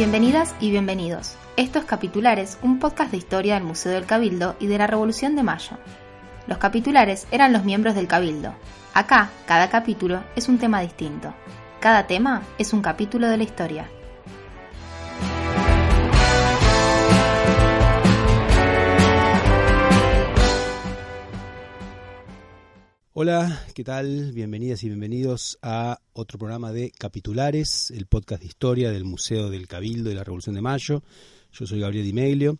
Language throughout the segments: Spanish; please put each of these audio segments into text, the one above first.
Bienvenidas y bienvenidos. Estos Capitulares, un podcast de historia del Museo del Cabildo y de la Revolución de Mayo. Los capitulares eran los miembros del Cabildo. Acá, cada capítulo es un tema distinto. Cada tema es un capítulo de la historia. Hola, ¿qué tal? Bienvenidas y bienvenidos a otro programa de Capitulares, el podcast de historia del Museo del Cabildo y la Revolución de Mayo. Yo soy Gabriel Di Meglio.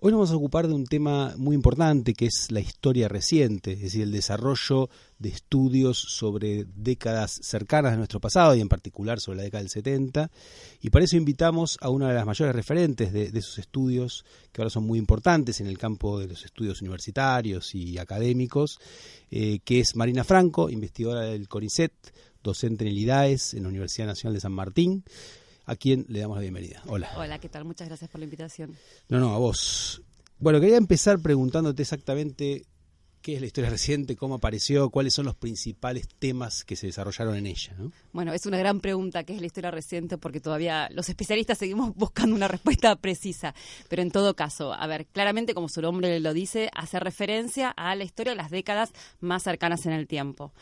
Hoy nos vamos a ocupar de un tema muy importante que es la historia reciente, es decir, el desarrollo de estudios sobre décadas cercanas de nuestro pasado y en particular sobre la década del 70. Y para eso invitamos a una de las mayores referentes de, esos estudios, que ahora son muy importantes en el campo de los estudios universitarios y académicos, eh, que es Marina Franco, investigadora del CONICET, docente en el IDAES, en la Universidad Nacional de San Martín a quien le damos la bienvenida. Hola. Hola, ¿qué tal? Muchas gracias por la invitación. No, no, a vos. Bueno, quería empezar preguntándote exactamente qué es la historia reciente, cómo apareció, cuáles son los principales temas que se desarrollaron en ella. ¿no? Bueno, es una gran pregunta qué es la historia reciente porque todavía los especialistas seguimos buscando una respuesta precisa. Pero en todo caso, a ver, claramente como su nombre lo dice, hace referencia a la historia de las décadas más cercanas en el tiempo.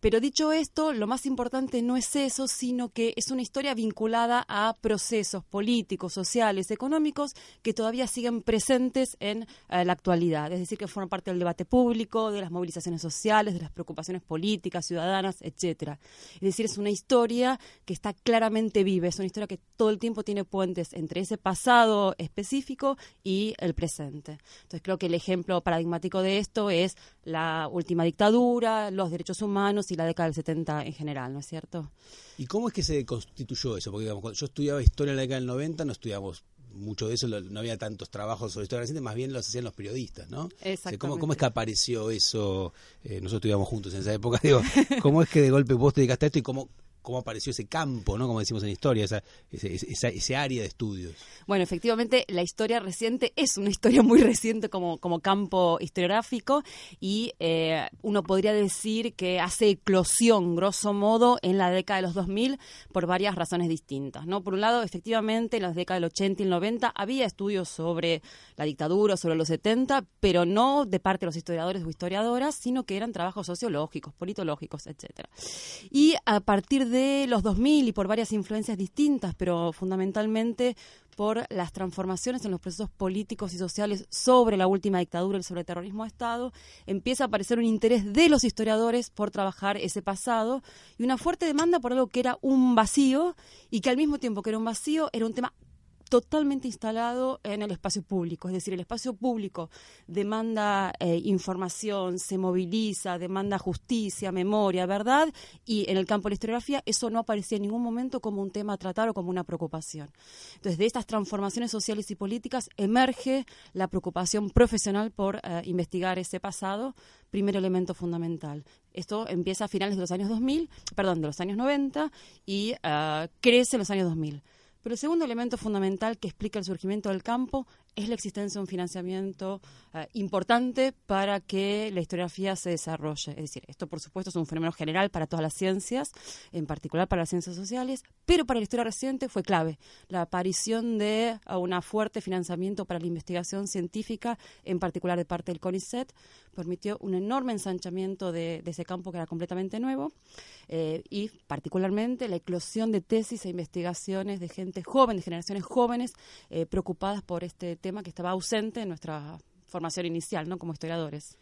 Pero dicho esto, lo más importante no es eso, sino que es una historia vinculada a procesos políticos, sociales, económicos que todavía siguen presentes en eh, la actualidad. Es decir, que forman parte del debate público, de las movilizaciones sociales, de las preocupaciones políticas, ciudadanas, etcétera. Es decir, es una historia que está claramente viva, es una historia que todo el tiempo tiene puentes entre ese pasado específico y el presente. Entonces, creo que el ejemplo paradigmático de esto es la última dictadura, los derechos humanos y la década del 70 en general, ¿no es cierto? ¿Y cómo es que se constituyó eso? Porque digamos, cuando yo estudiaba historia en la década del 90, no estudiamos mucho de eso, no había tantos trabajos sobre historia reciente, más bien los hacían los periodistas, ¿no? Exactamente. ¿cómo, ¿cómo, es que apareció eso? Eh, nosotros estudiamos juntos en esa época, digo, ¿cómo es que de golpe vos te dedicaste a esto y cómo, cómo apareció ese campo, ¿no? Como decimos en historia, esa, ese, área de estudios. Bueno, efectivamente, la historia reciente es una historia muy reciente como, como campo historiográfico y eh, uno podría decir que hace eclosión, grosso modo, en la década de los 2000 por varias razones distintas, ¿no? Por un lado, efectivamente, en las décadas del 80 y el 90 había estudios sobre la dictadura, sobre los 70, pero no de parte de los historiadores o historiadoras, sino que eran trabajos sociológicos, politológicos, etcétera. Y a partir de los 2000 y por varias influencias distintas, pero fundamentalmente por las transformaciones en los procesos políticos y sociales sobre la última dictadura sobre el terrorismo de Estado, empieza a aparecer un interés de los historiadores por trabajar ese pasado y una fuerte demanda por algo que era un vacío y que al mismo tiempo que era un vacío era un tema totalmente instalado en el espacio público. Es decir, el espacio público demanda eh, información, se moviliza, demanda justicia, memoria, verdad, y en el campo de la historiografía eso no aparecía en ningún momento como un tema a tratar o como una preocupación. Entonces, de estas transformaciones sociales y políticas emerge la preocupación profesional por eh, investigar ese pasado, primer elemento fundamental. Esto empieza a finales de los años 2000, perdón, de los años 90 y eh, crece en los años 2000. Pero el segundo elemento fundamental que explica el surgimiento del campo es la existencia de un financiamiento eh, importante para que la historiografía se desarrolle. Es decir, esto por supuesto es un fenómeno general para todas las ciencias, en particular para las ciencias sociales, pero para la historia reciente fue clave la aparición de un fuerte financiamiento para la investigación científica, en particular de parte del CONICET, permitió un enorme ensanchamiento de, ese campo que era completamente nuevo eh, y particularmente la eclosión de tesis e investigaciones de gente joven, de generaciones jóvenes eh, preocupadas por este tema que estaba ausente en nuestra formación inicial, ¿no? Como historiadores.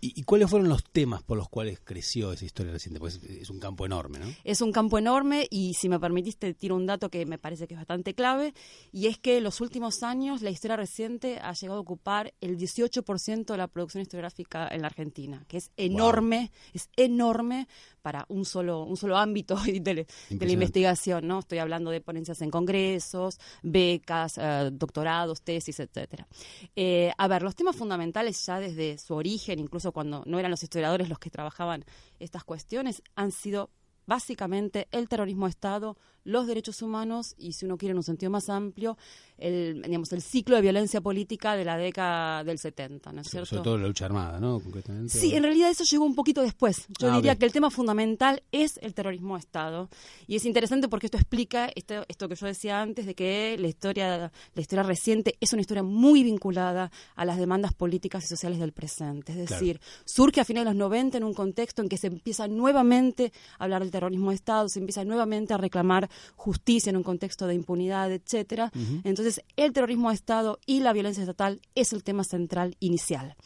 ¿Y, cuáles fueron los temas por los cuales creció esa historia reciente? Pues es un campo enorme, ¿no? Es un campo enorme y si me permitiste tiro un dato que me parece que es bastante clave y es que en los últimos años la historia reciente ha llegado a ocupar el 18% de la producción historiográfica en la Argentina, que es enorme, es enorme para un solo un solo ámbito de, la investigación, ¿no? Estoy hablando de ponencias en congresos, becas, eh, doctorados, tesis, etcétera. Eh, a ver, los temas fundamentales ya desde su origen, incluso cuando no eran los historiadores los que trabajaban estas cuestiones, han sido básicamente el terrorismo de Estado, los derechos humanos y, si uno quiere en un sentido más amplio, el, digamos, el ciclo de violencia política de la década del 70, ¿no es cierto? Sobre todo la lucha armada, ¿no? sí, en realidad eso llegó un poquito después. Yo ah, diría que el tema fundamental es el terrorismo de Estado. Y es interesante porque esto explica esto, esto que yo decía antes de que la historia, la historia reciente es una historia muy vinculada a las demandas políticas y sociales del presente. Es decir, surge a finales de los 90 en un contexto en que se empieza nuevamente a hablar del terrorismo de Estado, se empieza nuevamente a reclamar justicia en un contexto de impunidad, etcétera. Entonces, el terrorismo de Estado y la violencia estatal es el tema central inicial.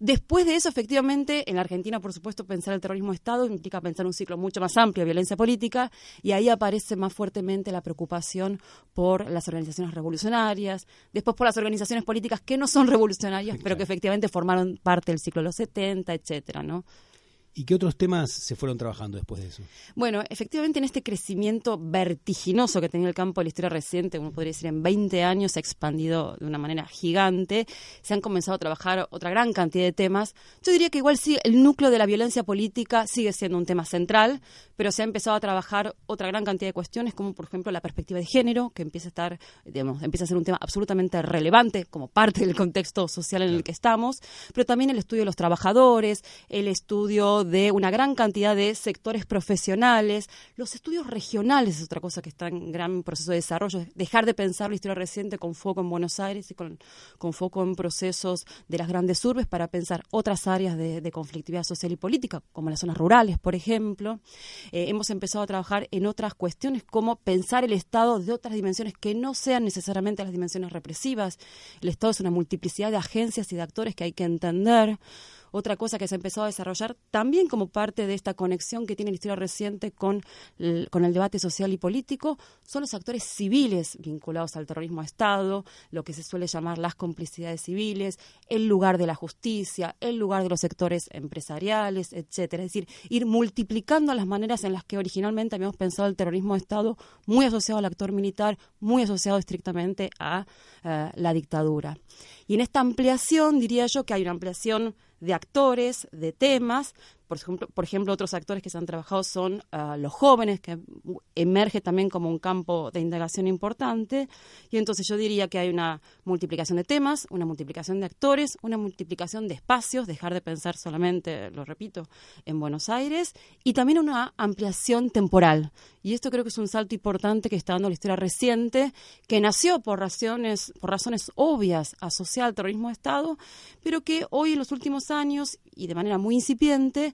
Después de eso, efectivamente, en la Argentina, por supuesto, pensar el terrorismo de Estado implica pensar un ciclo mucho más amplio de violencia política y ahí aparece más fuertemente la preocupación por las organizaciones revolucionarias, después por las organizaciones políticas que no son revolucionarias, pero que efectivamente formaron parte del ciclo de los 70, etcétera, ¿no? ¿Y qué otros temas se fueron trabajando después de eso? Bueno, efectivamente en este crecimiento vertiginoso que tenía el campo de la historia reciente, uno podría decir en 20 años, se ha expandido de una manera gigante, se han comenzado a trabajar otra gran cantidad de temas. Yo diría que igual sí, el núcleo de la violencia política sigue siendo un tema central, pero se ha empezado a trabajar otra gran cantidad de cuestiones, como por ejemplo la perspectiva de género, que empieza a estar, digamos, empieza a ser un tema absolutamente relevante como parte del contexto social en el que estamos, pero también el estudio de los trabajadores, el estudio de una gran cantidad de sectores profesionales. Los estudios regionales es otra cosa que está en gran proceso de desarrollo. Dejar de pensar la historia reciente con foco en Buenos Aires y con, foco en procesos de las grandes urbes para pensar otras áreas de, conflictividad social y política, como las zonas rurales, por ejemplo. Eh, hemos empezado a trabajar en otras cuestiones como pensar el Estado de otras dimensiones que no sean necesariamente las dimensiones represivas. El Estado es una multiplicidad de agencias y de actores que hay que entender. Otra cosa que se empezó a desarrollar también como parte de esta conexión que tiene la historia reciente con el, con el debate social y político son los actores civiles vinculados al terrorismo a Estado, lo que se suele llamar las complicidades civiles, el lugar de la justicia, el lugar de los sectores empresariales, etcétera. Es decir, ir multiplicando las maneras en las que originalmente habíamos pensado el terrorismo de Estado, muy asociado al actor militar, muy asociado estrictamente a eh, la dictadura. Y en esta ampliación diría yo que hay una ampliación de actores, de temas, por ejemplo, por ejemplo, otros actores que se han trabajado son ah, los jóvenes, que emerge también como un campo de indagación importante. Y entonces yo diría que hay una multiplicación de temas, una multiplicación de actores, una multiplicación de espacios, dejar de pensar solamente, lo repito, en Buenos Aires, y también una ampliación temporal. Y esto creo que es un salto importante que está dando la historia reciente, que nació por razones, por razones obvias asociadas al terrorismo de Estado, pero que hoy en los últimos años, y de manera muy incipiente,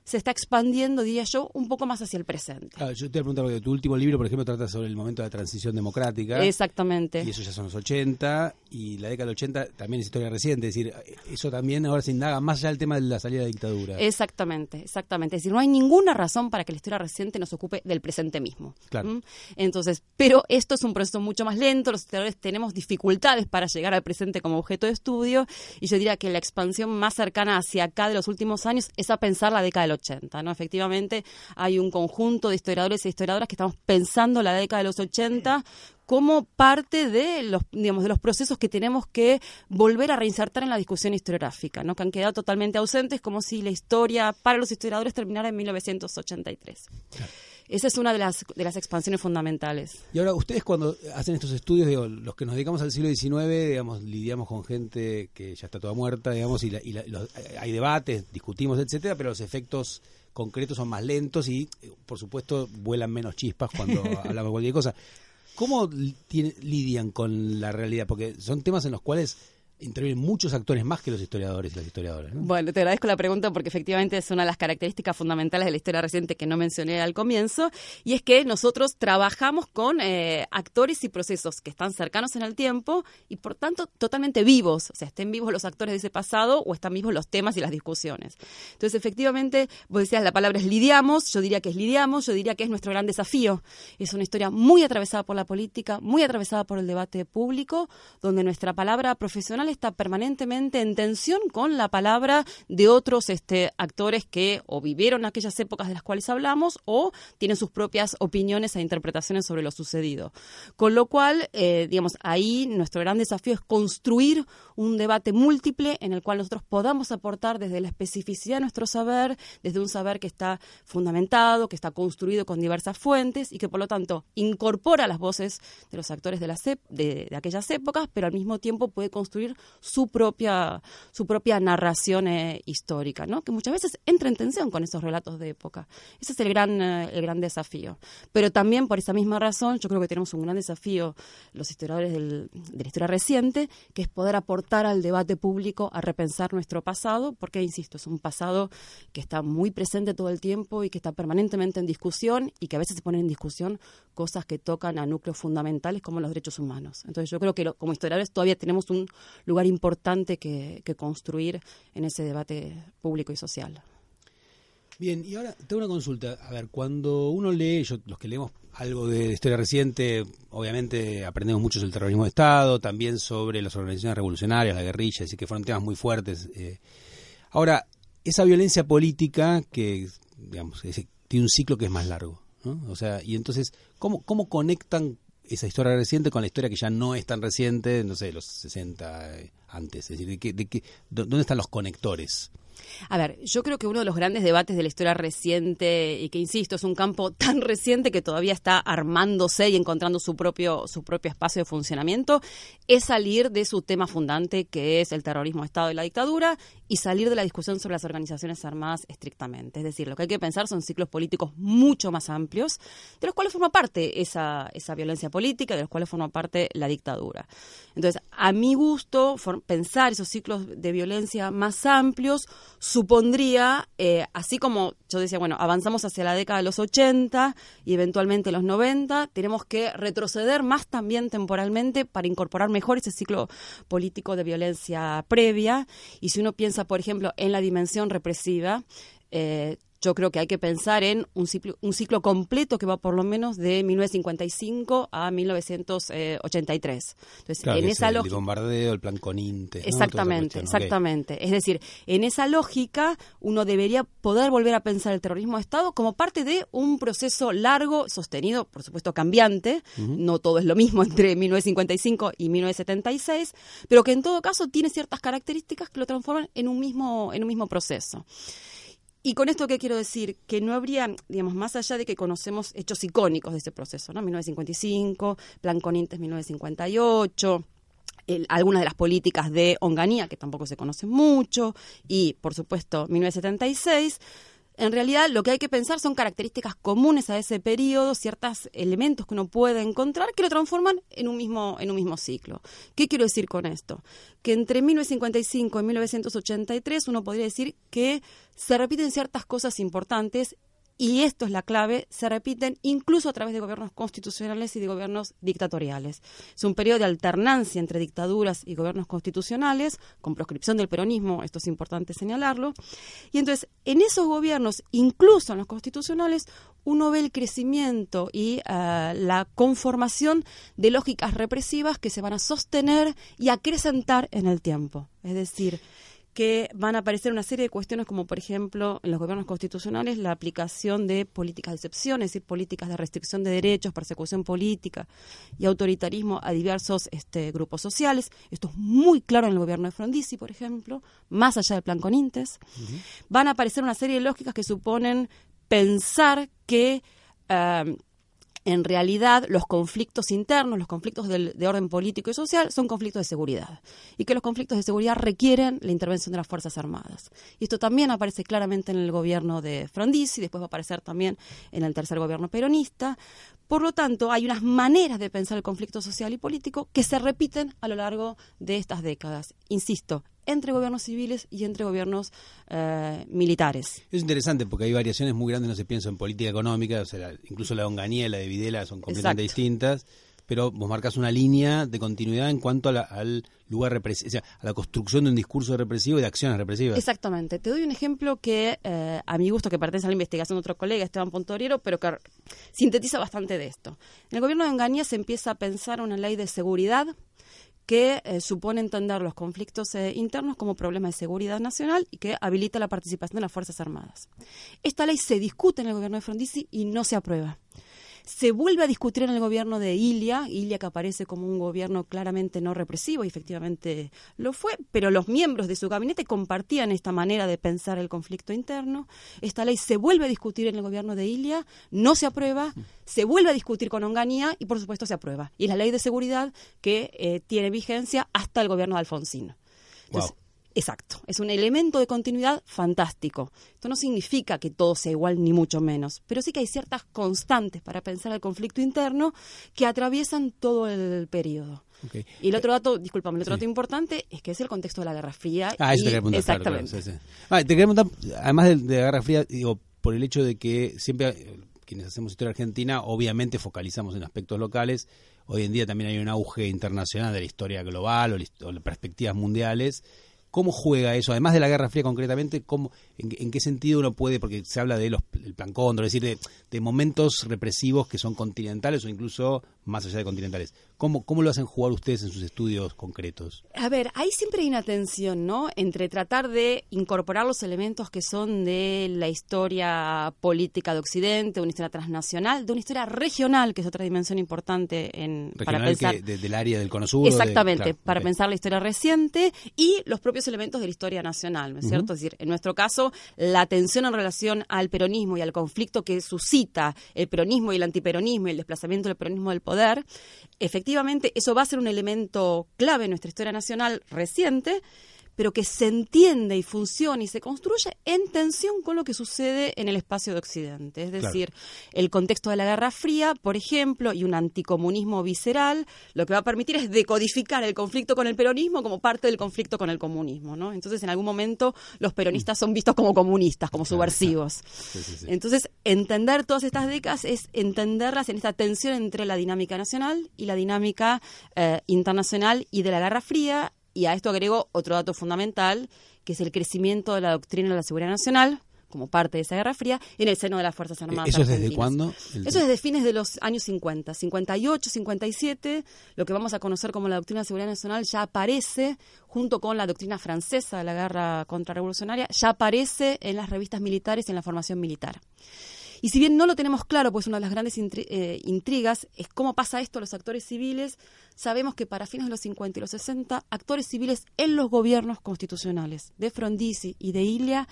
se está expandiendo, diría yo, un poco más hacia el presente. yo te voy a porque tu último libro, por ejemplo, trata sobre el momento de la transición democrática. Exactamente. Y eso ya son los 80, y la década del 80 también es historia reciente, es decir, eso también ahora se indaga más allá del tema de la salida de la dictadura. Exactamente, exactamente. Es decir, no hay ninguna razón para que la historia reciente nos ocupe del presente mismo. Claro. ¿Mm? Entonces, pero esto es un proceso mucho más lento, los historiadores tenemos dificultades para llegar al presente como objeto de estudio, y yo diría que la expansión más cercana hacia acá de los últimos años es a pensar la década del 80. ¿no? Efectivamente, hay un conjunto de historiadores e historiadoras que estamos pensando la década de los 80 como parte de los, digamos, de los procesos que tenemos que volver a reinsertar en la discusión historiográfica, ¿no? que han quedado totalmente ausentes, como si la historia para los historiadores terminara en 1983. Esa es una de las, de las expansiones fundamentales. Y ahora, ustedes cuando hacen estos estudios, digo, los que nos dedicamos al siglo XIX, digamos, lidiamos con gente que ya está toda muerta, digamos, y, hay debates, discutimos, etcétera, pero los efectos concretos son más lentos y, por supuesto, vuelan menos chispas cuando hablamos de cualquier cosa. ¿Cómo lidian con la realidad? Porque son temas en los cuales intervienen muchos actores más que los historiadores y las historiadoras. Bueno, te agradezco la pregunta porque efectivamente es una de las características fundamentales de la historia reciente que no mencioné al comienzo, y es que nosotros trabajamos con eh, actores y procesos que están cercanos en el tiempo y por tanto totalmente vivos, o sea, estén vivos los actores de ese pasado o están vivos los temas y las discusiones. Entonces, efectivamente, vos decías la palabra es lidiamos, yo diría que es lidiamos, yo diría que es nuestro gran desafío. Es una historia muy atravesada por la política, muy atravesada por el debate público, donde nuestra palabra profesional está permanentemente en tensión con la palabra de otros este, actores que o vivieron aquellas épocas de las cuales hablamos o tienen sus propias opiniones e interpretaciones sobre lo sucedido. Con lo cual, eh, digamos, ahí nuestro gran desafío es construir un debate múltiple en el cual nosotros podamos aportar desde la especificidad de nuestro saber, desde un saber que está fundamentado, que está construido con diversas fuentes y que por lo tanto incorpora las voces de los actores de, las, de, de aquellas épocas, pero al mismo tiempo puede construir su propia, su propia narración eh, histórica, ¿no? que muchas veces entra en tensión con esos relatos de época. Ese es el gran, eh, el gran desafío. Pero también por esa misma razón yo creo que tenemos un gran desafío los historiadores del, de la historia reciente, que es poder aportar al debate público a repensar nuestro pasado, porque, insisto, es un pasado que está muy presente todo el tiempo y que está permanentemente en discusión y que a veces se ponen en discusión cosas que tocan a núcleos fundamentales como los derechos humanos. Entonces yo creo que como historiadores todavía tenemos un lugar importante que, construir en ese debate público y social. Bien, y ahora tengo una consulta. A ver, cuando uno lee, los que leemos algo de historia reciente, obviamente aprendemos mucho sobre el terrorismo de Estado, también sobre las organizaciones revolucionarias, la guerrilla, así que fueron temas muy fuertes. Eh. Ahora, esa violencia política que, digamos, tiene un ciclo que es más largo, ¿no? O sea, y entonces, ¿cómo, cómo conectan esa historia reciente con la historia que ya no es tan reciente, no sé, los 60 eh, antes? Es decir, ¿de de ¿dónde están los conectores? A ver, yo creo que uno de los grandes debates de la historia reciente, y que insisto, es un campo tan reciente que todavía está armándose y encontrando su propio, su propio espacio de funcionamiento, es salir de su tema fundante, que es el terrorismo, Estado y la dictadura, y salir de la discusión sobre las organizaciones armadas estrictamente. Es decir, lo que hay que pensar son ciclos políticos mucho más amplios, de los cuales forma parte esa, esa violencia política, de los cuales forma parte la dictadura. Entonces, a mi gusto, pensar esos ciclos de violencia más amplios, supondría, eh, así como yo decía, bueno, avanzamos hacia la década de los 80 y eventualmente los 90, tenemos que retroceder más también temporalmente para incorporar mejor ese ciclo político de violencia previa. Y si uno piensa, por ejemplo, en la dimensión represiva, eh, yo creo que hay que pensar en un ciclo, un ciclo completo que va por lo menos de 1955 a 1983. Entonces, en esa el bombardeo, el plan Coninte. Exactamente, exactamente. Es decir, en esa lógica uno debería poder volver a pensar el terrorismo de Estado como parte de un proceso largo, sostenido, por supuesto cambiante, no todo es lo mismo entre 1955 y 1976, pero que en todo caso tiene ciertas características que lo transforman en un mismo, en un mismo proceso. Y con esto, ¿qué quiero decir? Que no habría, digamos, más allá de que conocemos hechos icónicos de ese proceso, ¿no? 1955, Plan Conintes 1958, algunas de las políticas de Onganía, que tampoco se conocen mucho, y, por supuesto, 1976 en realidad lo que hay que pensar son características comunes a ese periodo, ciertos elementos que uno puede encontrar que lo transforman en un mismo, en un mismo ciclo. ¿Qué quiero decir con esto? Que entre 1955 y 1983 uno podría decir que se repiten ciertas cosas importantes y esto es la clave, se repiten incluso a través de gobiernos constitucionales y de gobiernos dictatoriales. Es un periodo de alternancia entre dictaduras y gobiernos constitucionales, con proscripción del peronismo, esto es importante señalarlo. Y entonces, en esos gobiernos, incluso en los constitucionales, uno ve el crecimiento y eh, la conformación de lógicas represivas que se van a sostener y acrecentar en el tiempo. Es decir, que van a aparecer una serie de cuestiones como, por ejemplo, en los gobiernos constitucionales, la aplicación de políticas de excepción, es decir, políticas de restricción de derechos, persecución política y autoritarismo a diversos este, grupos sociales. Esto es muy claro en el gobierno de Frondizi, por ejemplo, más allá del plan Conintes. Van a aparecer una serie de lógicas que suponen pensar que... Eh, en realidad los conflictos internos, los conflictos del, de orden político y social son conflictos de seguridad y que los conflictos de seguridad requieren la intervención de las Fuerzas Armadas. Y esto también aparece claramente en el gobierno de Frondizi, después va a aparecer también en el tercer gobierno peronista. Por lo tanto, hay unas maneras de pensar el conflicto social y político que se repiten a lo largo de estas décadas. Insisto, entre gobiernos civiles y entre gobiernos eh, militares. Es interesante porque hay variaciones muy grandes, no se piensa en política económica, o sea, incluso la Onganía y la de Videla son completamente distintas, pero vos marcas una línea de continuidad en cuanto al lugar represivo, o sea, a la construcción de un discurso represivo y de acciones represivas. Exactamente. Te doy un ejemplo que eh, a mi gusto, que pertenece a la investigación de otro colega, Esteban Pontoriero, pero que sintetiza bastante de esto. En el gobierno de Onganía se empieza a pensar una ley de seguridad que eh, supone entender los conflictos eh, internos como problema de seguridad nacional y que habilita la participación de las Fuerzas Armadas. Esta ley se discute en el gobierno de Frondizi y no se aprueba. Se vuelve a discutir en el gobierno de Ilia, Ilia que aparece como un gobierno claramente no represivo, y efectivamente lo fue, pero los miembros de su gabinete compartían esta manera de pensar el conflicto interno. Esta ley se vuelve a discutir en el gobierno de Ilia, no se aprueba, se vuelve a discutir con Onganía y por supuesto se aprueba. Y es la ley de seguridad que eh, tiene vigencia hasta el gobierno de Alfonsín. Exacto, es un elemento de continuidad fantástico. Esto no significa que todo sea igual ni mucho menos, pero sí que hay ciertas constantes para pensar el conflicto interno que atraviesan todo el periodo. Y el otro dato, discúlpame, el otro dato importante es que es el contexto de la Guerra Fría. Ah, eso te quería preguntar. Exactamente. Ah, te quería preguntar, además de, de, la Guerra Fría, digo, por el hecho de que siempre eh, quienes hacemos historia argentina, obviamente focalizamos en aspectos locales. Hoy en día también hay un auge internacional de la historia global o, o perspectivas mundiales. ¿Cómo juega eso? Además de la Guerra Fría concretamente, ¿cómo, en, qué sentido uno puede, porque se habla de los, el plan contra, es decir, de, momentos represivos que son continentales o incluso más allá de continentales. ¿Cómo, ¿Cómo lo hacen jugar ustedes en sus estudios concretos? A ver, ahí siempre hay una tensión, ¿no? Entre tratar de incorporar los elementos que son de la historia política de Occidente, de una historia transnacional, de una historia regional, que es otra dimensión importante en, para pensar. del área del Cono Sur. Exactamente, para pensar la historia reciente y los propios elementos de la historia nacional, ¿no es cierto? Es decir, en nuestro caso, la tensión en relación al peronismo y al conflicto que suscita el peronismo y el antiperonismo y el desplazamiento del peronismo del poder, efectivamente eso va a ser un elemento clave en nuestra historia nacional reciente pero que se entiende y funciona y se construye en tensión con lo que sucede en el espacio de Occidente. Es decir, el contexto de la Guerra Fría, por ejemplo, y un anticomunismo visceral, lo que va a permitir es decodificar el conflicto con el peronismo como parte del conflicto con el comunismo. ¿no? Entonces, en algún momento, los peronistas son vistos como comunistas, como subversivos. Entonces, entender todas estas décadas es entenderlas en esta tensión entre la dinámica nacional y la dinámica eh, internacional y de la Guerra Fría y a esto agrego otro dato fundamental, que es el crecimiento de la doctrina de la seguridad nacional como parte de esa Guerra Fría en el seno de las Fuerzas Armadas. ¿Eso es desde cuándo? Eso es desde fines de los años 50, 58, 57, lo que vamos a conocer como la doctrina de seguridad nacional ya aparece junto con la doctrina francesa de la guerra contrarrevolucionaria, ya aparece en las revistas militares y en la formación militar. Y si bien no lo tenemos claro, pues una de las grandes eh, intrigas es cómo pasa esto a los actores civiles, sabemos que para fines de los 50 y los 60, actores civiles en los gobiernos constitucionales de Frondizi y de Ilia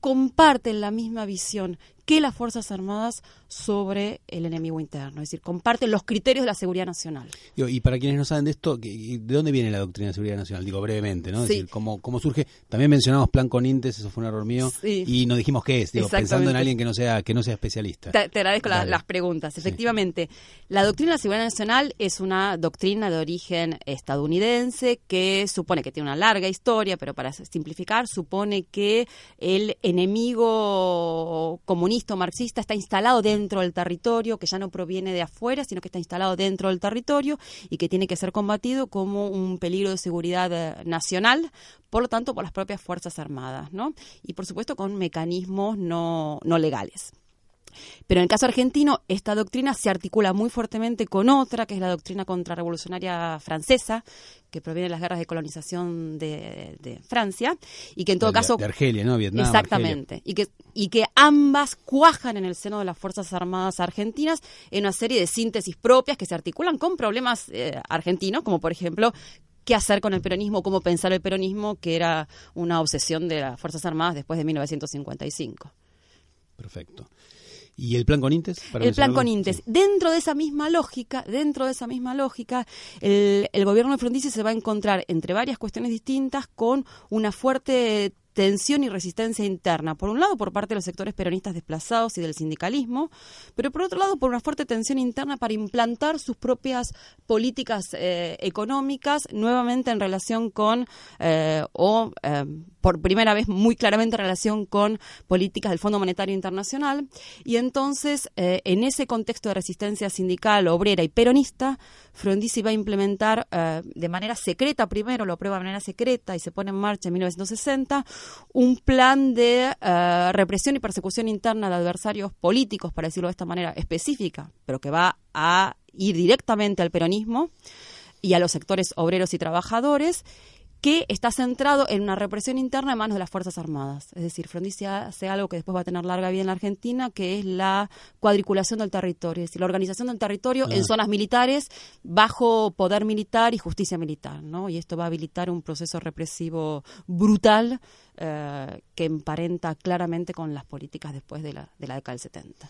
comparten la misma visión que las Fuerzas Armadas sobre el enemigo interno, es decir, comparten los criterios de la seguridad nacional. Y para quienes no saben de esto, ¿de dónde viene la doctrina de seguridad nacional? Digo brevemente, ¿no? Es decir, ¿cómo, ¿cómo, surge? También mencionamos plan con Intes, eso fue un error mío, y no dijimos qué es, digo, pensando en alguien que no sea que no sea especialista. Te, agradezco las preguntas. Efectivamente, la doctrina de la seguridad nacional es una doctrina de origen estadounidense que supone que tiene una larga historia, pero para simplificar, supone que el enemigo comunista marxista está instalado dentro del territorio, que ya no proviene de afuera, sino que está instalado dentro del territorio y que tiene que ser combatido como un peligro de seguridad eh, nacional, por lo tanto, por las propias Fuerzas Armadas, ¿no? Y por supuesto con mecanismos no, no legales. Pero en el caso argentino, esta doctrina se articula muy fuertemente con otra, que es la doctrina contrarrevolucionaria francesa, que proviene de las guerras de colonización de, Francia, y que en todo caso... De Argelia, ¿no? Vietnam. Exactamente. Y que, y que ambas cuajan en el seno de las Fuerzas Armadas argentinas en una serie de síntesis propias que se articulan con problemas eh, argentinos, como por ejemplo qué hacer con el peronismo, cómo pensar el peronismo, que era una obsesión de las Fuerzas Armadas después de 1955. Perfecto. ¿Y el plan con Intes? el plan con Intes. Dentro de esa misma lógica, dentro de esa misma lógica, el, el gobierno de Frondizi se va a encontrar entre varias cuestiones distintas con una fuerte tensión y resistencia interna, por un lado por parte de los sectores peronistas desplazados y del sindicalismo, pero por otro lado por una fuerte tensión interna para implantar sus propias políticas eh, económicas nuevamente en relación con, eh, o eh, por primera vez muy claramente en relación con políticas del Fondo Monetario Internacional, y entonces en ese contexto de resistencia sindical, obrera y peronista, Frondizi va a implementar de manera secreta, primero lo prueba de manera secreta y se pone en marcha en 1960, un plan de eh, represión y persecución interna de adversarios políticos, para decirlo de esta manera específica, pero que va a ir directamente al peronismo y a los sectores obreros y trabajadores que está centrado en una represión interna en manos de las Fuerzas Armadas. Es decir, Frondizi hace algo que después va a tener larga vida en la Argentina, que es la cuadriculación del territorio, es decir, la organización del territorio en zonas militares bajo poder militar y justicia militar. ¿no? Y esto va a habilitar un proceso represivo brutal eh, que emparenta claramente con las políticas después de la, de la década del 70.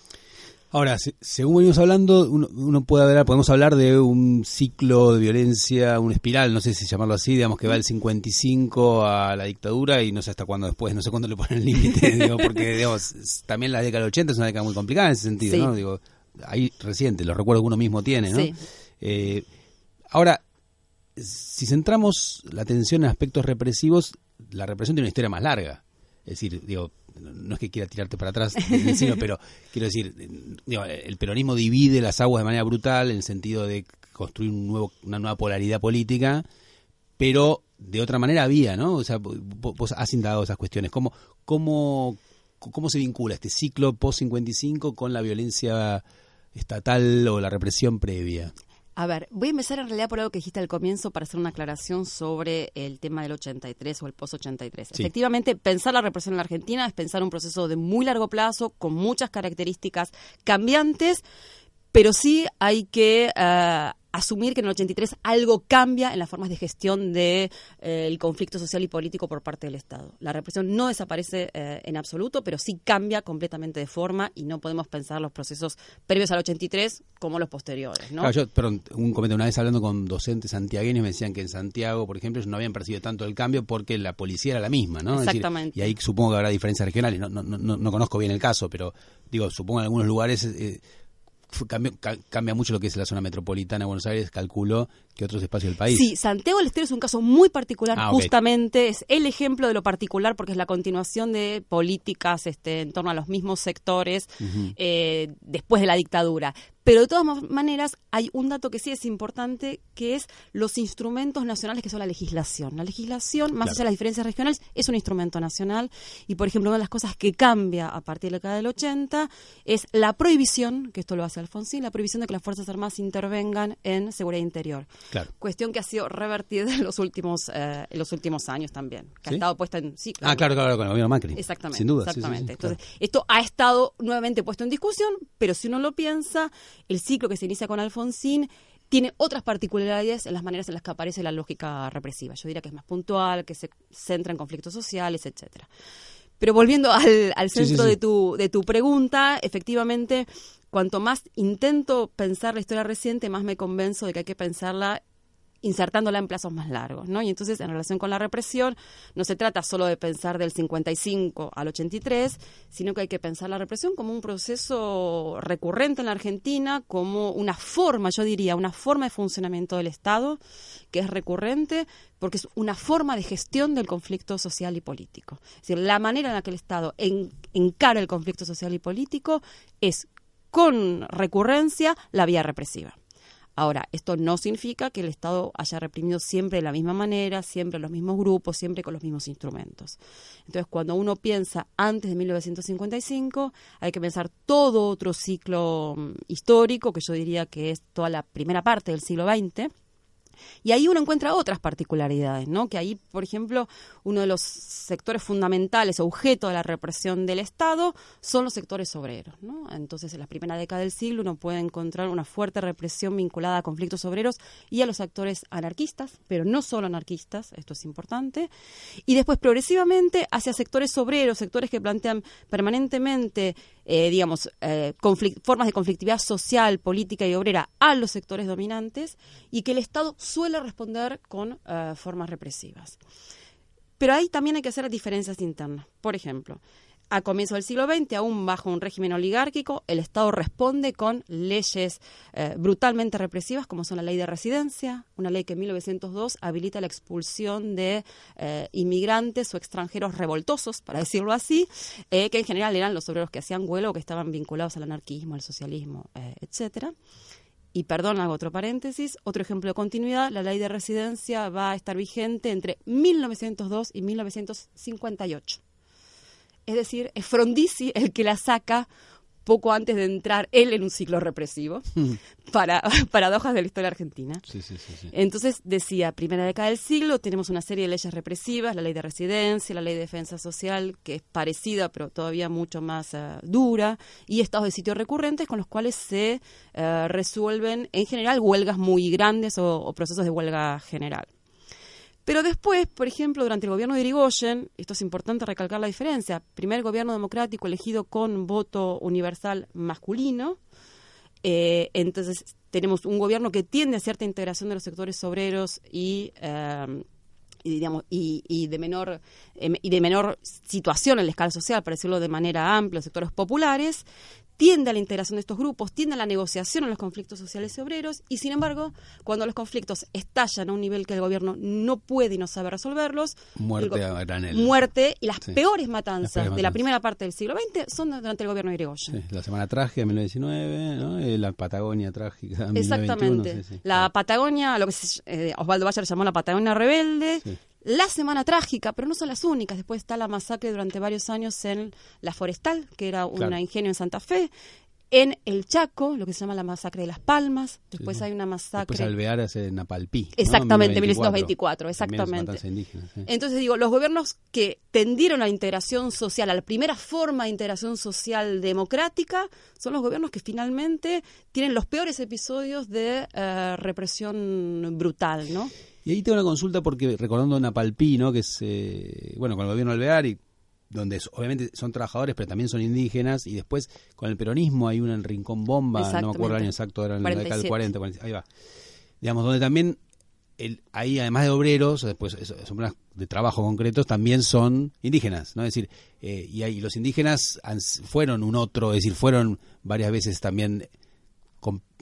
Ahora, según venimos hablando, uno, puede hablar, podemos hablar de un ciclo de violencia, una espiral, no sé si llamarlo así, digamos que va del 55 a la dictadura y no sé hasta cuándo después, no sé cuándo le ponen el límite, digo, porque digamos, también la década del 80 es una década muy complicada en ese sentido, ¿no? Digo, ahí reciente, los recuerdos que uno mismo tiene, ¿no? Eh, ahora, si centramos la atención en aspectos represivos, la represión tiene una historia más larga. Es decir, digo, no es que quiera tirarte para atrás, pero quiero decir, el peronismo divide las aguas de manera brutal en el sentido de construir un nuevo, una nueva polaridad política, pero de otra manera había, ¿no? O sea, vos has indagado esas cuestiones. ¿Cómo, cómo, cómo se vincula este ciclo post-55 con la violencia estatal o la represión previa? A ver, voy a empezar en realidad por algo que dijiste al comienzo para hacer una aclaración sobre el tema del 83 o el post-83. Efectivamente, pensar la represión en la Argentina es pensar un proceso de muy largo plazo, con muchas características cambiantes, pero sí hay que eh, asumir que en el 83 algo cambia en las formas de gestión del de, eh, conflicto social y político por parte del Estado. La represión no desaparece eh, en absoluto, pero sí cambia completamente de forma y no podemos pensar los procesos previos al 83 como los posteriores. ¿no? yo, perdón, un comentario una vez hablando con docentes santiagueños me decían que en Santiago, por ejemplo, no habían percibido tanto el cambio porque la policía era la misma, ¿no? Exactamente. y ahí supongo que habrá diferencias regionales. No, no, no, no, conozco bien el caso, pero digo, supongo en algunos lugares... Eh, cambia, cambia, mucho lo que es la zona metropolitana de Buenos Aires, calculo, que otros espacios del país. Sí, Santiago del Estero es un caso muy particular, ah, justamente, es el ejemplo de lo particular porque es la continuación de políticas este, en torno a los mismos sectores eh, después de la dictadura. Pero de todas maneras, hay un dato que sí es importante, que es los instrumentos nacionales que son la legislación. La legislación, más allá de las diferencias regionales, es un instrumento nacional. Y, por ejemplo, una de las cosas que cambia a partir de la década del 80 es la prohibición, que esto lo hace Alfonsín, la prohibición de que las Fuerzas Armadas intervengan en seguridad interior. Cuestión que ha sido revertida en los últimos, eh, en los últimos años también, que ha estado puesta en... Sí, Ah, claro, claro, con el gobierno Macri. Exactamente. Sin duda. Exactamente. Entonces, esto ha estado nuevamente puesto en discusión, pero si uno lo piensa el ciclo que se inicia con Alfonsín tiene otras particularidades en las maneras en las que aparece la lógica represiva. Yo diría que es más puntual, que se centra en conflictos sociales, etcétera. Pero volviendo al, centro De, tu, de tu pregunta, efectivamente, cuanto más intento pensar la historia reciente, más me convenzo de que hay que pensarla insertándola en plazos más largos, ¿no? Y entonces, en relación con la represión, no se trata solo de pensar del 55 al 83, sino que hay que pensar la represión como un proceso recurrente en la Argentina, como una forma, yo diría, una forma de funcionamiento del Estado que es recurrente porque es una forma de gestión del conflicto social y político. Es decir, la manera en la que el Estado encara el conflicto social y político es con recurrencia la vía represiva. Ahora, esto no significa que el Estado haya reprimido siempre de la misma manera, siempre los mismos grupos, siempre con los mismos instrumentos. Entonces, cuando uno piensa antes de 1955, hay que pensar todo otro ciclo mm, histórico, que yo diría que es toda la primera parte del siglo XX, Y ahí uno encuentra otras particularidades, ¿no? Que ahí, por ejemplo, uno de los sectores fundamentales, objeto de la represión del Estado, son los sectores obreros, ¿no? Entonces, en la primera década del siglo uno puede encontrar una fuerte represión vinculada a conflictos obreros y a los actores anarquistas, pero no solo anarquistas, esto es importante. Y después, progresivamente, hacia sectores obreros, sectores que plantean permanentemente eh, digamos, eh, formas de conflictividad social, política y obrera a los sectores dominantes y que el Estado suele responder con eh, formas represivas. Pero ahí también hay que hacer diferencias internas. Por ejemplo, a comienzos del siglo XX, aún bajo un régimen oligárquico, el Estado responde con leyes eh, brutalmente represivas, como son la ley de residencia, una ley que en 1902 habilita la expulsión de eh, inmigrantes o extranjeros revoltosos, para decirlo así, que en general eran los obreros que hacían vuelo o que estaban vinculados al anarquismo, al socialismo, etcétera. Y perdón, hago otro paréntesis, otro ejemplo de continuidad, la ley de residencia va a estar vigente entre 1902 y 1958. Es decir, es Frondizi el que la saca poco antes de entrar él en un ciclo represivo, para paradojas de la historia argentina. Entonces decía, primera década del siglo, tenemos una serie de leyes represivas, la ley de residencia, la ley de defensa social, que es parecida pero todavía mucho más eh, dura, y estados de sitio recurrentes con los cuales se eh, resuelven en general huelgas muy grandes o procesos de huelga general. Pero después, por ejemplo, durante el gobierno de Irigoyen, esto es importante recalcar la diferencia, primer gobierno democrático elegido con voto universal masculino, eh, entonces tenemos un gobierno que tiende a cierta integración de los sectores obreros y, eh, digamos y, de menor em, y de menor situación en la escala social, para decirlo de manera amplia, sectores populares, tiende a la integración de estos grupos, tiende a la negociación en los conflictos sociales y obreros, y sin embargo, cuando los conflictos estallan a un nivel que el gobierno no puede y no sabe resolverlos, muerte, a granel. muerte y las peores matanzas de la primera parte del siglo XX son durante el gobierno de Irigoyen. la Semana Trágica de 1919, ¿no? Eh, la Patagonia Trágica de Exactamente. la Patagonia, lo que eh, Osvaldo Bayer llamó la Patagonia Rebelde, la Semana Trágica, pero no son las únicas. Después está la masacre durante varios años en La Forestal, que era un ingenio en Santa Fe. En el Chaco, lo que se llama la masacre de las Palmas. Después hay una masacre. Después Alveares en Napalpí. Exactamente, 1924, exactamente. Entonces digo, los gobiernos que tendieron a la integración social, a la primera forma de integración social democrática, son los gobiernos que finalmente tienen los peores episodios de eh, represión brutal, ¿no? Y ahí tengo una consulta porque recordando a Napalpí, ¿no? que es, eh, bueno, con el gobierno Alvear y donde obviamente son trabajadores, pero también son indígenas, y después con el peronismo hay una en Rincón Bomba, no me acuerdo el año exacto, era en la década del 40, ahí va. Digamos, donde también el, ahí además de obreros, después son de trabajo concretos, también son indígenas, ¿no? Es decir, eh, y, ahí, los indígenas fueron un otro, es decir, fueron varias veces también,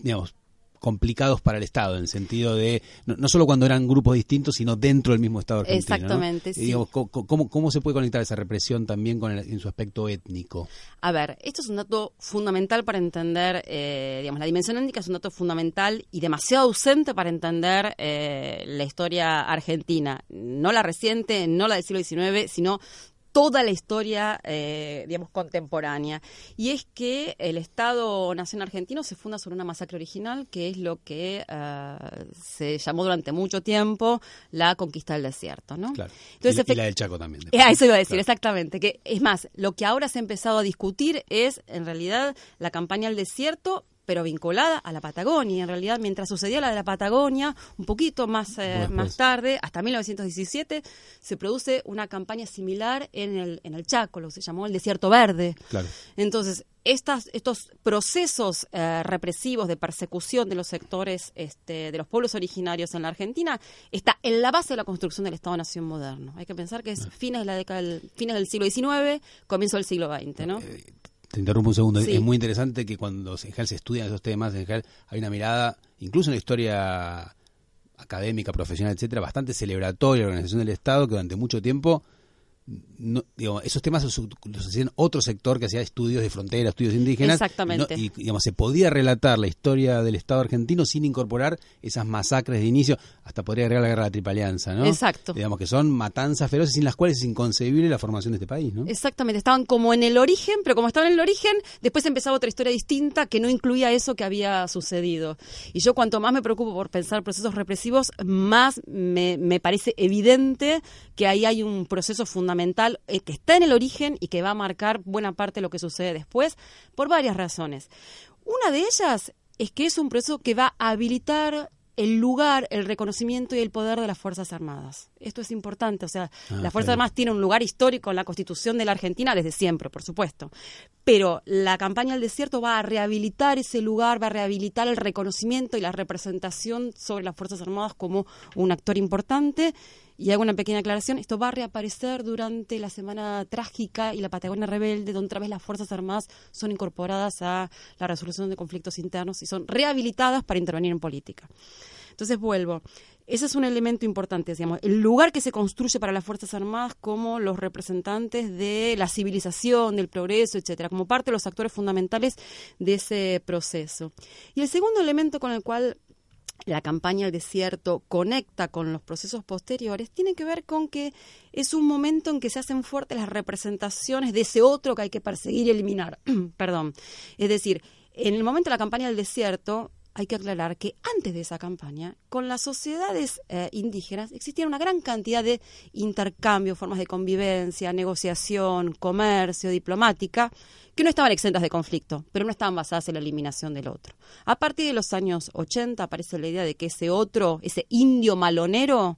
digamos, complicados para el Estado, en el sentido de, no, solo cuando eran grupos distintos, sino dentro del mismo Estado argentino. Exactamente, sí. ¿cómo, se puede conectar esa represión también con en su aspecto étnico? A ver, esto es un dato fundamental para entender, eh, digamos, la dimensión étnica es un dato fundamental y demasiado ausente para entender eh, la historia argentina, no la reciente, no la del siglo XIX, sino toda la historia, eh, digamos, contemporánea. Y es que el Estado-Nación argentino se funda sobre una masacre original, que es lo que eh, se llamó durante mucho tiempo la conquista del desierto, ¿no? Claro. Entonces, y, la del Chaco también. Ah, eso iba a decir, exactamente. Que, es más, lo que ahora se ha empezado a discutir es, en realidad, la campaña al desierto pero vinculada a la Patagonia. En realidad, mientras sucedía la de la Patagonia, un poquito más, eh, más tarde, hasta 1917, se produce una campaña similar en el, en el Chaco, lo que se llamó el Desierto Verde. Entonces, estas, estos procesos eh, represivos de persecución de los sectores este, de los pueblos originarios en la Argentina está en la base de la construcción del Estado-Nación moderno. Hay que pensar que es fines de la década del, fines del siglo XIX, comienzo del siglo XX, ¿no? Eh, te interrumpo un segundo. Es muy interesante que cuando en general se estudian esos temas, en general hay una mirada, incluso en la historia académica, profesional, etcétera, bastante celebratoria de la organización del Estado que durante mucho tiempo no, esos temas los, los hacían otro sector que hacía estudios de frontera, estudios indígenas. Exactamente. y digamos, se podía relatar la historia del Estado argentino sin incorporar esas masacres de inicio, hasta podría agregar la guerra de la Triple Alianza, ¿no? Exacto. Digamos que son matanzas feroces sin las cuales es inconcebible la formación de este país, ¿no? Exactamente, estaban como en el origen, pero como estaban en el origen, después empezaba otra historia distinta que no incluía eso que había sucedido. Y yo cuanto más me preocupo por pensar procesos represivos, más me, me parece evidente que ahí hay un proceso fundamental eh, que está en el origen y que va a marcar buena parte de lo que sucede después, por varias razones. Una de ellas es que es un proceso que va a habilitar el lugar, el reconocimiento y el poder de las Fuerzas Armadas. Esto es importante, o sea, Ah, las Fuerzas. Armadas tienen un lugar histórico en la Constitución de la Argentina desde siempre, por supuesto. Pero la campaña del desierto va a rehabilitar ese lugar, va a rehabilitar el reconocimiento y la representación sobre las Fuerzas Armadas como un actor importante. Y hago una pequeña aclaración, esto va a reaparecer durante la Semana Trágica y la Patagonia Rebelde, donde otra vez las Fuerzas Armadas son incorporadas a la resolución de conflictos internos y son rehabilitadas para intervenir en política. Entonces vuelvo. Ese es un elemento importante, digamos, el lugar que se construye para las Fuerzas Armadas como los representantes de la civilización, del progreso, etcétera, como parte de los actores fundamentales de ese proceso. Y el segundo elemento con el cual la campaña del desierto conecta con los procesos posteriores, tiene que ver con que es un momento en que se hacen fuertes las representaciones de ese otro que hay que perseguir y eliminar. Perdón. Es decir, en el momento de la campaña del desierto, hay que aclarar que antes de esa campaña, con las sociedades eh, indígenas existía una gran cantidad de intercambios, formas de convivencia, negociación, comercio, diplomática, que no estaban exentas de conflicto, pero no estaban basadas en la eliminación del otro. A partir de los años 80 aparece la idea de que ese otro, ese indio malonero,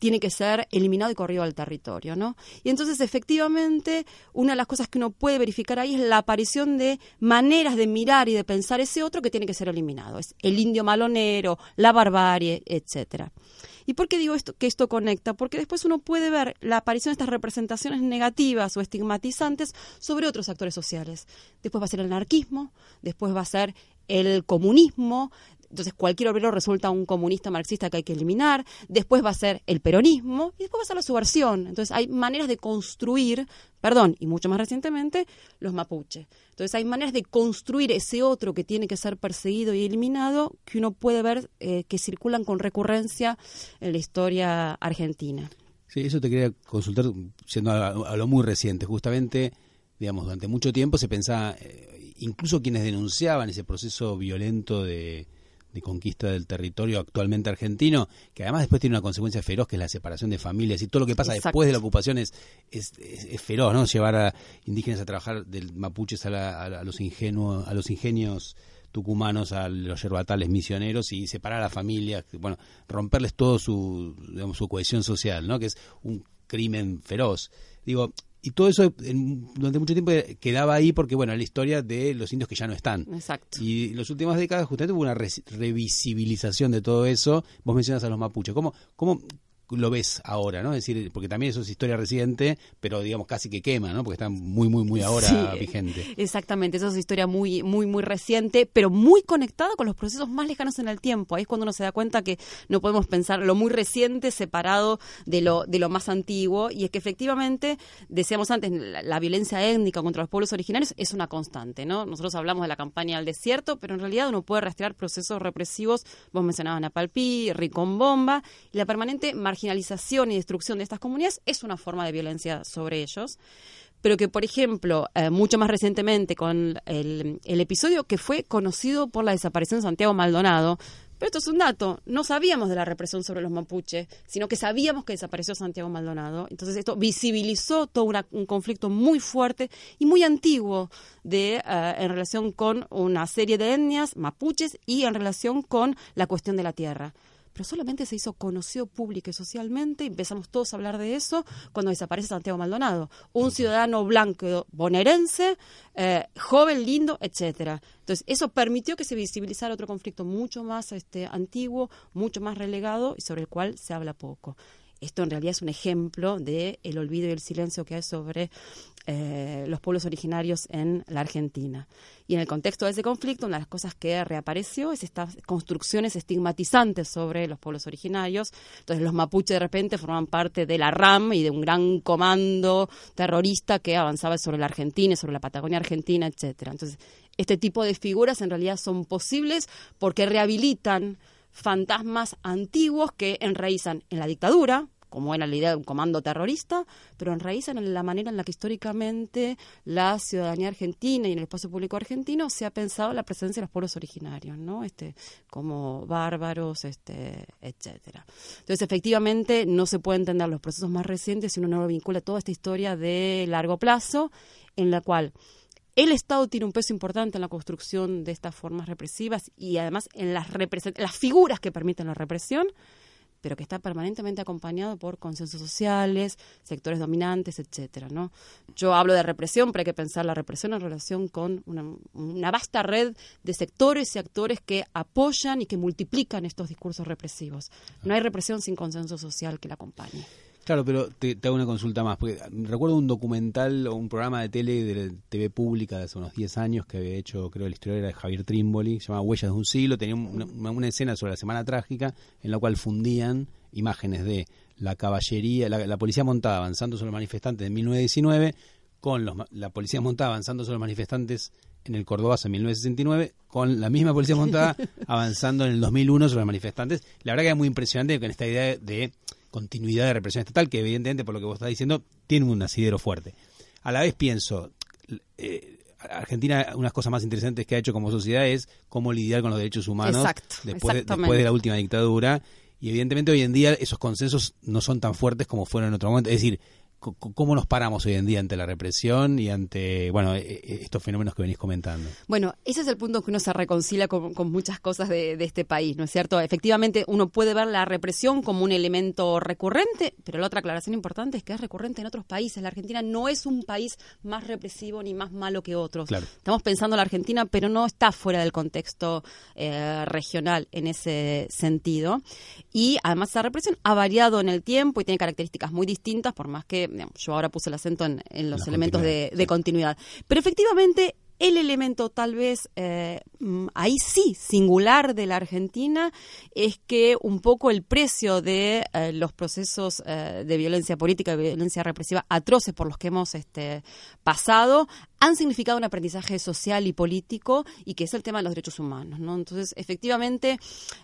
tiene que ser eliminado y corrido al territorio, ¿no? Y entonces, efectivamente, una de las cosas que uno puede verificar ahí es la aparición de maneras de mirar y de pensar ese otro que tiene que ser eliminado. Es el indio malonero, la barbarie, etcétera. ¿Y por qué digo esto, que esto conecta? Porque después uno puede ver la aparición de estas representaciones negativas o estigmatizantes sobre otros actores sociales. Después va a ser el anarquismo, después va a ser el comunismo, entonces cualquier obrero resulta un comunista marxista que hay que eliminar, después va a ser el peronismo y después va a ser la subversión. Entonces hay maneras de construir, perdón, y mucho más recientemente, los mapuche. Entonces hay maneras de construir ese otro que tiene que ser perseguido y eliminado que uno puede ver eh, que circulan con recurrencia en la historia argentina. Sí, eso te quería consultar, siendo a, a lo muy reciente. Justamente, digamos, durante mucho tiempo se pensaba, eh, incluso quienes denunciaban ese proceso violento de, de conquista del territorio actualmente argentino, que además después tiene una consecuencia feroz, que es la separación de familias y todo lo que pasa Exacto. después de la ocupación es, es, es- es feroz, ¿no? Llevar a indígenas a trabajar del mapuches a, la- a los ingenuos, a los ingenios tucumanos a los yerbatales misioneros y separar a la familia, bueno, romperles todo su, digamos, su cohesión social, ¿no? Que es un crimen feroz. Digo, y todo eso en- durante mucho tiempo quedaba ahí porque, bueno, la historia de los indios que ya no están. Exacto. Y en las últimas décadas justamente hubo una revisibilización de todo eso. Vos mencionas a los mapuches. ¿Cómo, cómo lo ves ahora, no? Es decir, porque también eso es historia reciente, pero digamos casi que quema, ¿no? Porque está muy, muy, muy ahora Sí, vigente. Exactamente, eso es historia muy, muy, muy reciente, pero muy conectada con los procesos más lejanos en el tiempo. Ahí es cuando uno se da cuenta que no podemos pensar lo muy reciente separado de lo, de lo más antiguo. Y es que efectivamente, decíamos antes, la, la violencia étnica contra los pueblos originarios es una constante, ¿no? Nosotros hablamos de la campaña del desierto, pero en realidad uno puede rastrear procesos represivos, vos mencionabas Napalpí, Ricombomba, y la permanente marginalización y destrucción de estas comunidades es una forma de violencia sobre ellos pero que, por ejemplo, eh, mucho más recientemente con el, episodio que fue conocido por la desaparición de Santiago Maldonado, pero esto es un dato, no sabíamos de la represión sobre los mapuches, sino que sabíamos que desapareció Santiago Maldonado. Entonces esto visibilizó todo un conflicto muy fuerte y muy antiguo de, eh, en relación con una serie de etnias mapuches y en relación con la cuestión de la tierra pero solamente se hizo conocido público y socialmente, empezamos todos a hablar de eso cuando desaparece Santiago Maldonado, un ciudadano blanco bonaerense, eh, joven, lindo, etcétera. Entonces, eso permitió que se visibilizara otro conflicto mucho más este, antiguo, mucho más relegado y sobre el cual se habla poco. Esto en realidad es un ejemplo de el olvido y el silencio que hay sobre eh, los pueblos originarios en la Argentina. Y en el contexto de ese conflicto, una de las cosas que reapareció es estas construcciones estigmatizantes sobre los pueblos originarios. Entonces los mapuches de repente forman parte de la RAM y de un gran comando terrorista que avanzaba sobre la Argentina, sobre la Patagonia Argentina, etcétera. Entonces, este tipo de figuras en realidad son posibles porque rehabilitan fantasmas antiguos que enraizan en la dictadura, como era la idea de un comando terrorista, pero enraizan en la manera en la que históricamente la ciudadanía argentina y en el espacio público argentino se ha pensado la presencia de los pueblos originarios, ¿no? Este, como bárbaros, este, etcétera. Entonces, efectivamente, no se puede entender los procesos más recientes si uno no lo vincula toda esta historia de largo plazo, en la cual el Estado tiene un peso importante en la construcción de estas formas represivas y además en las, las figuras que permiten la represión, pero que está permanentemente acompañado por consensos sociales, sectores dominantes, etcétera, ¿no? Yo hablo de represión, pero hay que pensar la represión en relación con una, una vasta red de sectores y actores que apoyan y que multiplican estos discursos represivos. No hay represión sin consenso social que la acompañe. Claro, pero te, hago una consulta más, porque recuerdo un documental o un programa de tele de TV pública de hace unos 10 años que había hecho, creo, la historia era de Javier Trimboli, se llama Huellas de un siglo, tenía una, escena sobre la Semana Trágica en la cual fundían imágenes de la caballería, la, policía montada avanzando sobre los manifestantes en 1919 con los, la policía montada avanzando sobre los manifestantes en el Córdoba en 1969, con la misma policía montada avanzando en el 2001 sobre los manifestantes. La verdad que era muy impresionante con esta idea de continuidad de represión estatal, que evidentemente, por lo que vos estás diciendo, tiene un asidero fuerte. A la vez pienso, eh, Argentina, unas cosas más interesantes que ha hecho como sociedad es cómo lidiar con los derechos humanos después, después de la última dictadura. Y evidentemente hoy en día esos consensos no son tan fuertes como fueron en otro momento. Es decir, ¿Cómo nos paramos hoy en día ante la represión y ante bueno e, e, estos fenómenos que venís comentando? Bueno, ese es el punto que uno se reconcilia con, muchas cosas de, este país, ¿no es cierto? Efectivamente, uno puede ver la represión como un elemento recurrente, pero la otra aclaración importante es que es recurrente en otros países. La Argentina no es un país más represivo ni más malo que otros. Estamos pensando en la Argentina, pero no está fuera del contexto eh, regional en ese sentido. Y además, esa represión ha variado en el tiempo y tiene características muy distintas, por más que yo ahora puse el acento en, los elementos de, continuidad. Pero efectivamente, el elemento tal vez eh, mm, ahí sí singular de la Argentina es que un poco el precio de eh, los procesos eh, de violencia política y violencia represiva atroces por los que hemos este, pasado han significado un aprendizaje social y político y que es el tema de los derechos humanos. ¿no? Entonces, efectivamente,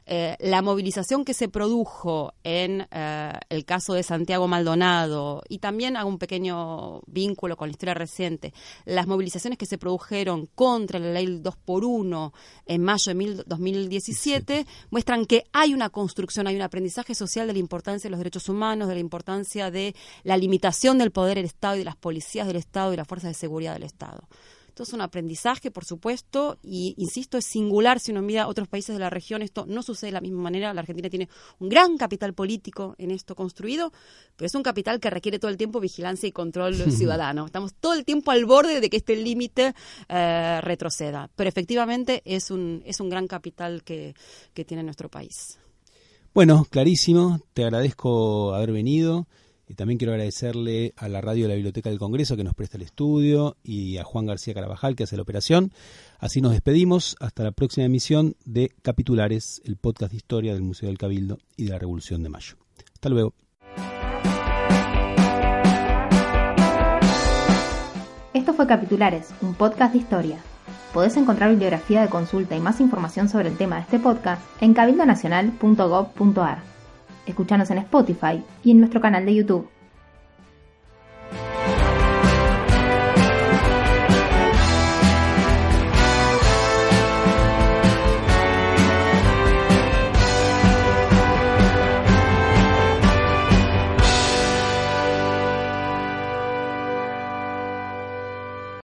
la movilización que se produjo en el caso de Santiago Maldonado y también hago un pequeño vínculo con la historia reciente, las movilizaciones que se produjeron contra la ley 2 por 1 en mayo de 2017 muestran que hay una construcción, hay un aprendizaje social de la importancia de los derechos humanos, de la importancia de la limitación del poder del Estado y de las policías del Estado y las fuerzas de seguridad del Estado. Esto es un aprendizaje, por supuesto, y insisto, es singular si uno mira otros países de la región. Esto no sucede de la misma manera. La Argentina tiene un gran capital político en esto construido, pero es un capital que requiere todo el tiempo vigilancia y control ciudadano. Estamos todo el tiempo al borde de que este límite eh, retroceda. Pero efectivamente es un, es un gran capital que, que tiene nuestro país. Bueno, clarísimo. Te agradezco haber venido. Y también quiero agradecerle a la radio de la Biblioteca del Congreso que nos presta el estudio y a Juan García Carabajal que hace la operación. Así nos despedimos hasta la próxima emisión de Capitulares, el podcast de historia del Museo del Cabildo y de la Revolución de Mayo. Hasta luego. Esto fue Capitulares, un podcast de historia. Podés encontrar bibliografía de consulta y más información sobre el tema de este podcast en cabildonacional.gov.ar. Escúchanos en Spotify y en nuestro canal de YouTube.